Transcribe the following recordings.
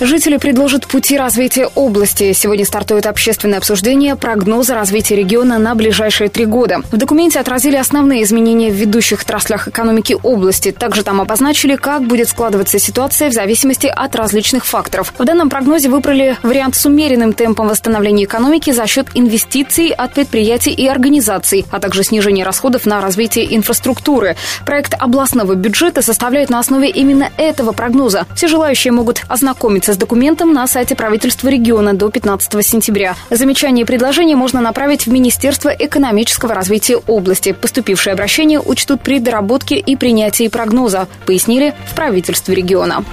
Жители предложат пути развития области. Сегодня стартует общественное обсуждение прогноза развития региона на ближайшие три года. В документе отразили основные изменения в ведущих отраслях экономики области. Также там обозначили, как будет складываться ситуация в зависимости от различных факторов. В данном прогнозе выбрали вариант с умеренным темпом восстановления экономики за счет инвестиций от предприятий и организаций, а также снижения расходов на развитие инфраструктуры. Проект областного бюджета составляет на основе именно этого прогноза. Все желающие могут ознакомиться ознакомиться с документом на сайте правительства региона до 15 сентября. Замечания и предложения можно направить в Министерство экономического развития области. Поступившие обращения учтут при доработке и принятии прогноза, пояснили в правительстве региона.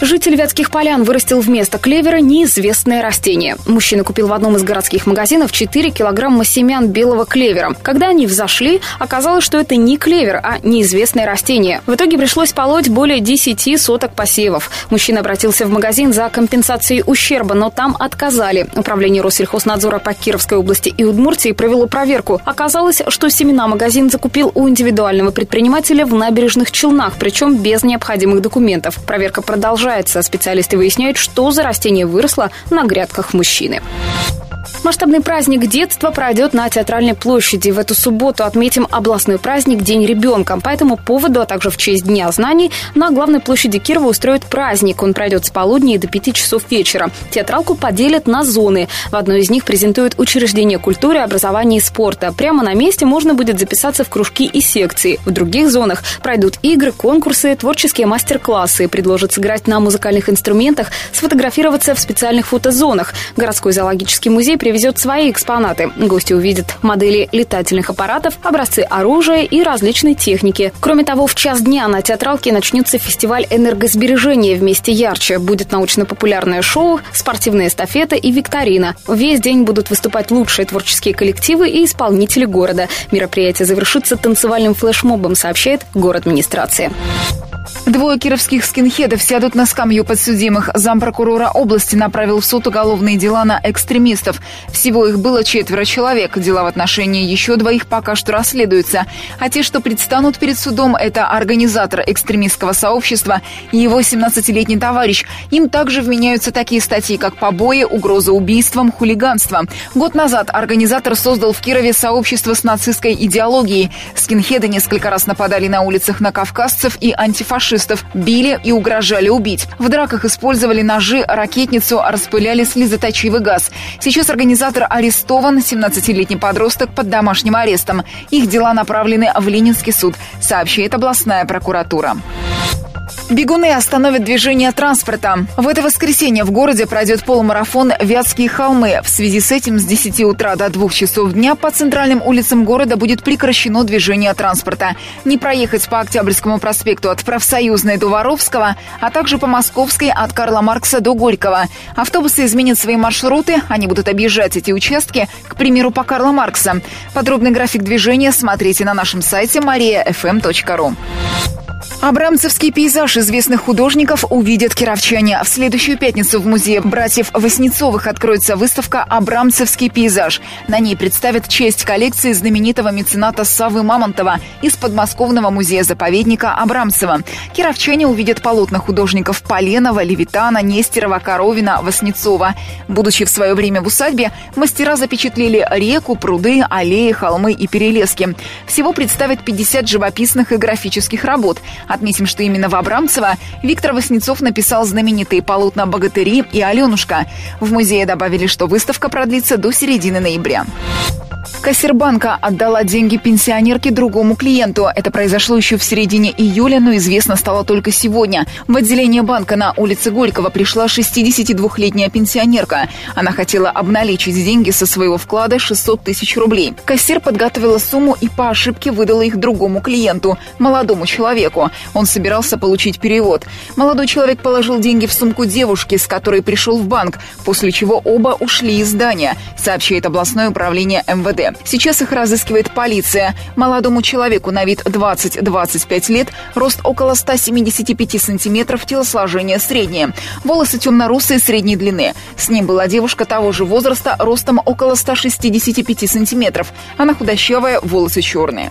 Житель Вятских полян вырастил вместо клевера неизвестное растение. Мужчина купил в одном из городских магазинов 4 килограмма семян белого клевера. Когда они взошли, оказалось, что это не клевер, а неизвестное растение. В итоге пришлось полоть более 10 соток посевов. Мужчина обратился в магазин за компенсацией ущерба, но там отказали. Управление Россельхознадзора по Кировской области и Удмуртии провело проверку. Оказалось, что семена магазин закупил у индивидуального предпринимателя в набережных Челнах, причем без необходимых документов. Проверка продолжается продолжается. Специалисты выясняют, что за растение выросло на грядках мужчины. Масштабный праздник детства пройдет на Театральной площади. В эту субботу отметим областной праздник День ребенка. По этому поводу, а также в честь Дня знаний, на главной площади Кирова устроят праздник. Он пройдет с полудня и до 5 часов вечера. Театралку поделят на зоны. В одной из них презентуют учреждения культуры, образования и спорта. Прямо на месте можно будет записаться в кружки и секции. В других зонах пройдут игры, конкурсы, творческие мастер-классы. Предложат сыграть на музыкальных инструментах, сфотографироваться в специальных фотозонах. Городской зоологический музей приведет привезет свои экспонаты. Гости увидят модели летательных аппаратов, образцы оружия и различной техники. Кроме того, в час дня на театралке начнется фестиваль энергосбережения вместе ярче. Будет научно-популярное шоу, спортивная эстафета и викторина. Весь день будут выступать лучшие творческие коллективы и исполнители города. Мероприятие завершится танцевальным флешмобом, сообщает город администрация. Двое кировских скинхедов сядут на скамью подсудимых. Зампрокурора области направил в суд уголовные дела на экстремистов. Всего их было четверо человек. Дела в отношении еще двоих пока что расследуются. А те, что предстанут перед судом, это организатор экстремистского сообщества и его 17-летний товарищ. Им также вменяются такие статьи, как побои, угроза убийством, хулиганство. Год назад организатор создал в Кирове сообщество с нацистской идеологией. Скинхеды несколько раз нападали на улицах на кавказцев и антифашистов фашистов, били и угрожали убить. В драках использовали ножи, ракетницу, распыляли слезоточивый газ. Сейчас организатор арестован, 17-летний подросток под домашним арестом. Их дела направлены в Ленинский суд, сообщает областная прокуратура. Бегуны остановят движение транспорта. В это воскресенье в городе пройдет полумарафон «Вятские холмы». В связи с этим с 10 утра до 2 часов дня по центральным улицам города будет прекращено движение транспорта. Не проехать по Октябрьскому проспекту от Профсоюзной до Воровского, а также по Московской от Карла Маркса до Горького. Автобусы изменят свои маршруты, они будут объезжать эти участки, к примеру, по Карла Маркса. Подробный график движения смотрите на нашем сайте mariafm.ru. Абрамцевский пейзаж известных художников увидят кировчане. В следующую пятницу в музее братьев Васнецовых откроется выставка «Абрамцевский пейзаж». На ней представят честь коллекции знаменитого мецената Савы Мамонтова из подмосковного музея-заповедника Абрамцева. Кировчане увидят полотна художников Поленова, Левитана, Нестерова, Коровина, Васнецова. Будучи в свое время в усадьбе, мастера запечатлели реку, пруды, аллеи, холмы и перелески. Всего представят 50 живописных и графических работ – Отметим, что именно в Абрамцево Виктор Васнецов написал знаменитые полотна «Богатыри» и «Аленушка». В музее добавили, что выставка продлится до середины ноября. Кассирбанка отдала деньги пенсионерке другому клиенту. Это произошло еще в середине июля, но известно стало только сегодня. В отделение банка на улице Горького пришла 62-летняя пенсионерка. Она хотела обналичить деньги со своего вклада 600 тысяч рублей. Кассир подготовила сумму и по ошибке выдала их другому клиенту, молодому человеку. Он собирался получить перевод. Молодой человек положил деньги в сумку девушки, с которой пришел в банк, после чего оба ушли из здания, сообщает областное управление МВД МВД. Сейчас их разыскивает полиция. Молодому человеку на вид 20-25 лет, рост около 175 сантиметров, телосложение среднее. Волосы темно-русые средней длины. С ним была девушка того же возраста, ростом около 165 сантиметров. Она худощавая, волосы черные.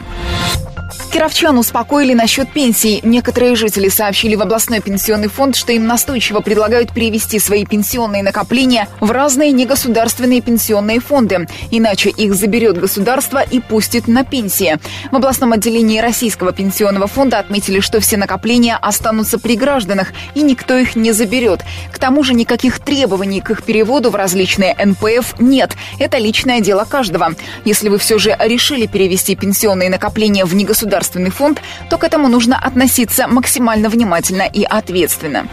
Кировчан успокоили насчет пенсий. Некоторые жители сообщили в областной пенсионный фонд, что им настойчиво предлагают перевести свои пенсионные накопления в разные негосударственные пенсионные фонды. Иначе их заберет государство и пустит на пенсии. В областном отделении Российского пенсионного фонда отметили, что все накопления останутся при гражданах, и никто их не заберет. К тому же никаких требований к их переводу в различные НПФ нет. Это личное дело каждого. Если вы все же решили перевести пенсионные накопления в негосударственные государственный фонд, то к этому нужно относиться максимально внимательно и ответственно.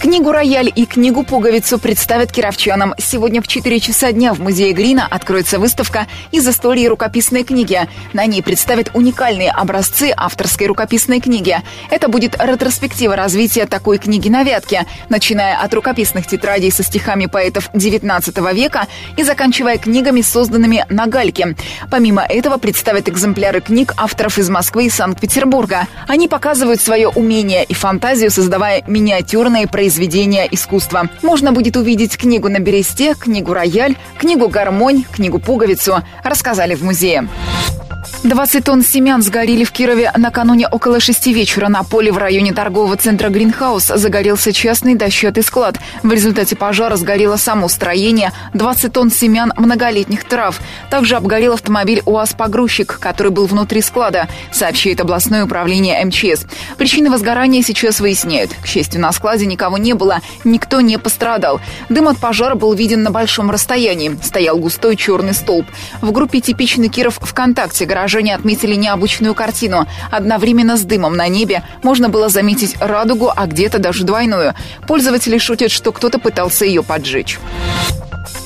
Книгу «Рояль» и книгу «Пуговицу» представят кировчанам. Сегодня в 4 часа дня в музее Грина откроется выставка из истории рукописной книги. На ней представят уникальные образцы авторской рукописной книги. Это будет ретроспектива развития такой книги на вятке, начиная от рукописных тетрадей со стихами поэтов XIX века и заканчивая книгами, созданными на гальке. Помимо этого представят экземпляры книг авторов из Москвы и Санкт-Петербурга. Они показывают свое умение и фантазию, создавая миниатюрные произведения произведения искусства. Можно будет увидеть книгу на бересте, книгу «Рояль», книгу «Гармонь», книгу «Пуговицу», рассказали в музее. 20 тонн семян сгорели в Кирове накануне около шести вечера. На поле в районе торгового центра «Гринхаус» загорелся частный дощатый склад. В результате пожара сгорело само строение, 20 тонн семян многолетних трав. Также обгорел автомобиль УАЗ-погрузчик, который был внутри склада, сообщает областное управление МЧС. Причины возгорания сейчас выясняют. К счастью, на складе никого не было, никто не пострадал. Дым от пожара был виден на большом расстоянии. Стоял густой черный столб. В группе «Типичный Киров ВКонтакте» горожане горожане отметили необычную картину. Одновременно с дымом на небе можно было заметить радугу, а где-то даже двойную. Пользователи шутят, что кто-то пытался ее поджечь.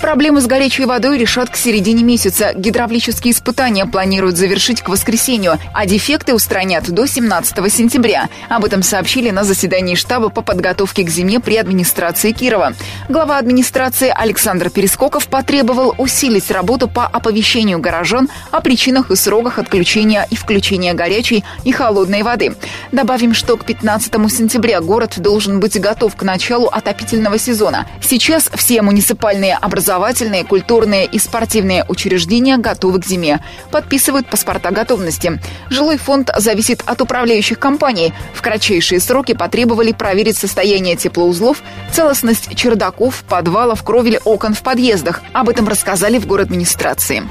Проблемы с горячей водой решат к середине месяца. Гидравлические испытания планируют завершить к воскресенью, а дефекты устранят до 17 сентября. Об этом сообщили на заседании штаба по подготовке к зиме при администрации Кирова. Глава администрации Александр Перескоков потребовал усилить работу по оповещению горожан о причинах и сроках отключения и включения горячей и холодной воды. Добавим, что к 15 сентября город должен быть готов к началу отопительного сезона. Сейчас все муниципальные образовательные, культурные и спортивные учреждения готовы к зиме. Подписывают паспорта готовности. Жилой фонд зависит от управляющих компаний. В кратчайшие сроки потребовали проверить состояние теплоузлов, целостность чердаков, подвалов, кровель окон в подъездах. Об этом рассказали в город администрации.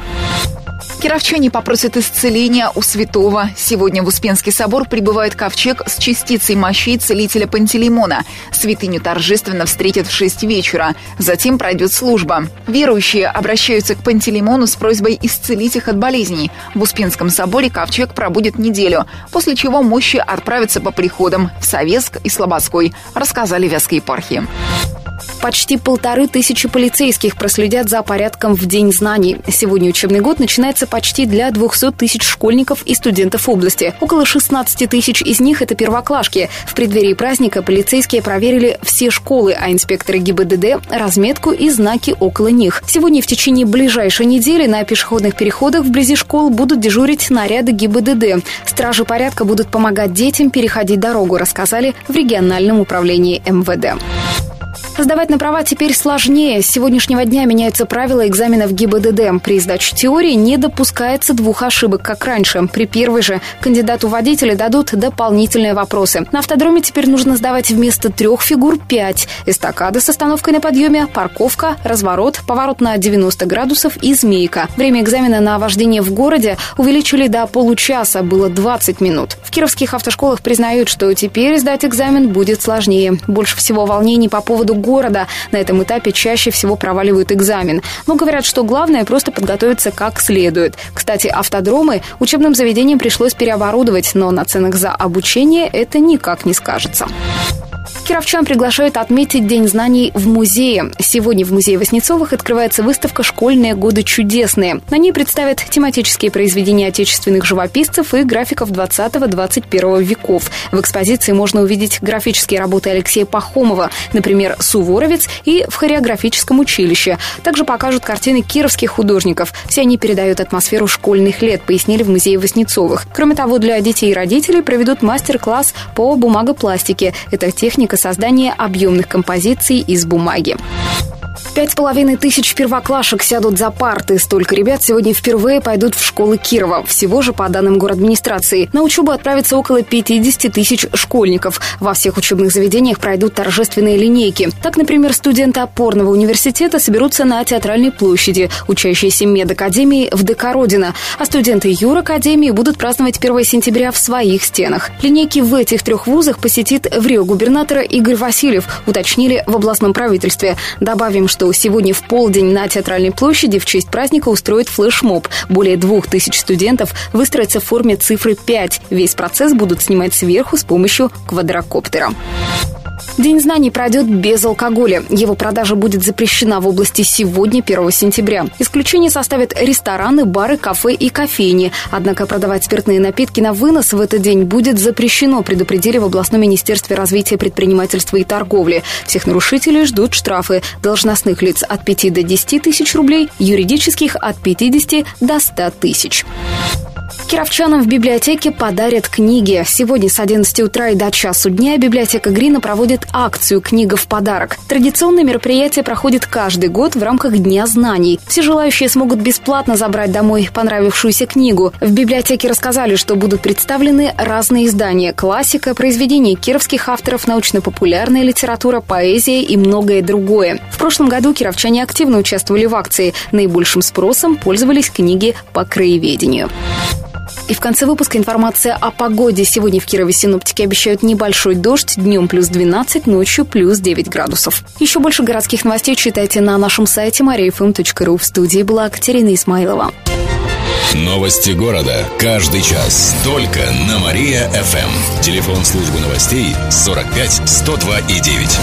Кировчане попросят исцеления у святого. Сегодня в Успенский собор прибывает ковчег с частицей мощей целителя Пантелеймона. Святыню торжественно встретят в 6 вечера. Затем пройдет служба. Верующие обращаются к Пантелеймону с просьбой исцелить их от болезней. В Успенском соборе ковчег пробудет неделю, после чего мощи отправятся по приходам в Советск и Слободской, рассказали Вязкой епархии. Почти полторы тысячи полицейских проследят за порядком в День знаний. Сегодня учебный год начинается почти для 200 тысяч школьников и студентов области. Около 16 тысяч из них – это первоклашки. В преддверии праздника полицейские проверили все школы, а инспекторы ГИБДД – разметку и знаки около них. Сегодня в течение ближайшей недели на пешеходных переходах вблизи школ будут дежурить наряды ГИБДД. Стражи порядка будут помогать детям переходить дорогу, рассказали в региональном управлении МВД. Сдавать на права теперь сложнее. С сегодняшнего дня меняются правила экзаменов ГИБДД. При сдаче теории не допускается двух ошибок, как раньше. При первой же кандидату водителя дадут дополнительные вопросы. На автодроме теперь нужно сдавать вместо трех фигур пять. Эстакада с остановкой на подъеме, парковка, разворот, поворот на 90 градусов и змейка. Время экзамена на вождение в городе увеличили до получаса, было 20 минут. В кировских автошколах признают, что теперь сдать экзамен будет сложнее. Больше всего волнений по поводу города. На этом этапе чаще всего проваливают экзамен. Но говорят, что главное просто подготовиться как следует. Кстати, автодромы учебным заведениям пришлось переоборудовать, но на ценах за обучение это никак не скажется. Кировчан приглашают отметить День знаний в музее. Сегодня в музее Васнецовых открывается выставка «Школьные годы чудесные». На ней представят тематические произведения отечественных живописцев и графиков 20-21 веков. В экспозиции можно увидеть графические работы Алексея Пахомова, например, «Суворовец» и «В хореографическом училище». Также покажут картины кировских художников. Все они передают атмосферу школьных лет, пояснили в музее Васнецовых. Кроме того, для детей и родителей проведут мастер-класс по бумагопластике. Это техника создания объемных композиций из бумаги. Пять с половиной тысяч первоклашек сядут за парты. Столько ребят сегодня впервые пойдут в школы Кирова. Всего же, по данным администрации, на учебу отправится около 50 тысяч школьников. Во всех учебных заведениях пройдут торжественные линейки. Так, например, студенты опорного университета соберутся на Театральной площади, учащиеся медакадемии в ДК Родина, а студенты юракадемии будут праздновать 1 сентября в своих стенах. Линейки в этих трех вузах посетит в Рио губернатора Игорь Васильев, уточнили в областном правительстве. Добавим, что что сегодня в полдень на Театральной площади в честь праздника устроят флешмоб. Более двух тысяч студентов выстроятся в форме цифры 5. Весь процесс будут снимать сверху с помощью квадрокоптера. День знаний пройдет без алкоголя. Его продажа будет запрещена в области сегодня, 1 сентября. Исключение составят рестораны, бары, кафе и кофейни. Однако продавать спиртные напитки на вынос в этот день будет запрещено, предупредили в областном министерстве развития предпринимательства и торговли. Всех нарушителей ждут штрафы должностных лиц от 5 до 10 тысяч рублей, юридических от 50 до 100 тысяч. Кировчанам в библиотеке подарят книги. Сегодня с 11 утра и до часу дня библиотека Грина проводит акцию «Книга в подарок». Традиционное мероприятие проходит каждый год в рамках Дня знаний. Все желающие смогут бесплатно забрать домой понравившуюся книгу. В библиотеке рассказали, что будут представлены разные издания – классика, произведения кировских авторов, научно-популярная литература, поэзия и многое другое. В прошлом году кировчане активно участвовали в акции. Наибольшим спросом пользовались книги по краеведению. И в конце выпуска информация о погоде. Сегодня в Кирове синоптики обещают небольшой дождь, днем плюс 12, ночью плюс 9 градусов. Еще больше городских новостей читайте на нашем сайте mariafm.ru. В студии была Катерина Исмайлова. Новости города. Каждый час. Только на Мария-ФМ. Телефон службы новостей 45 102 и 9.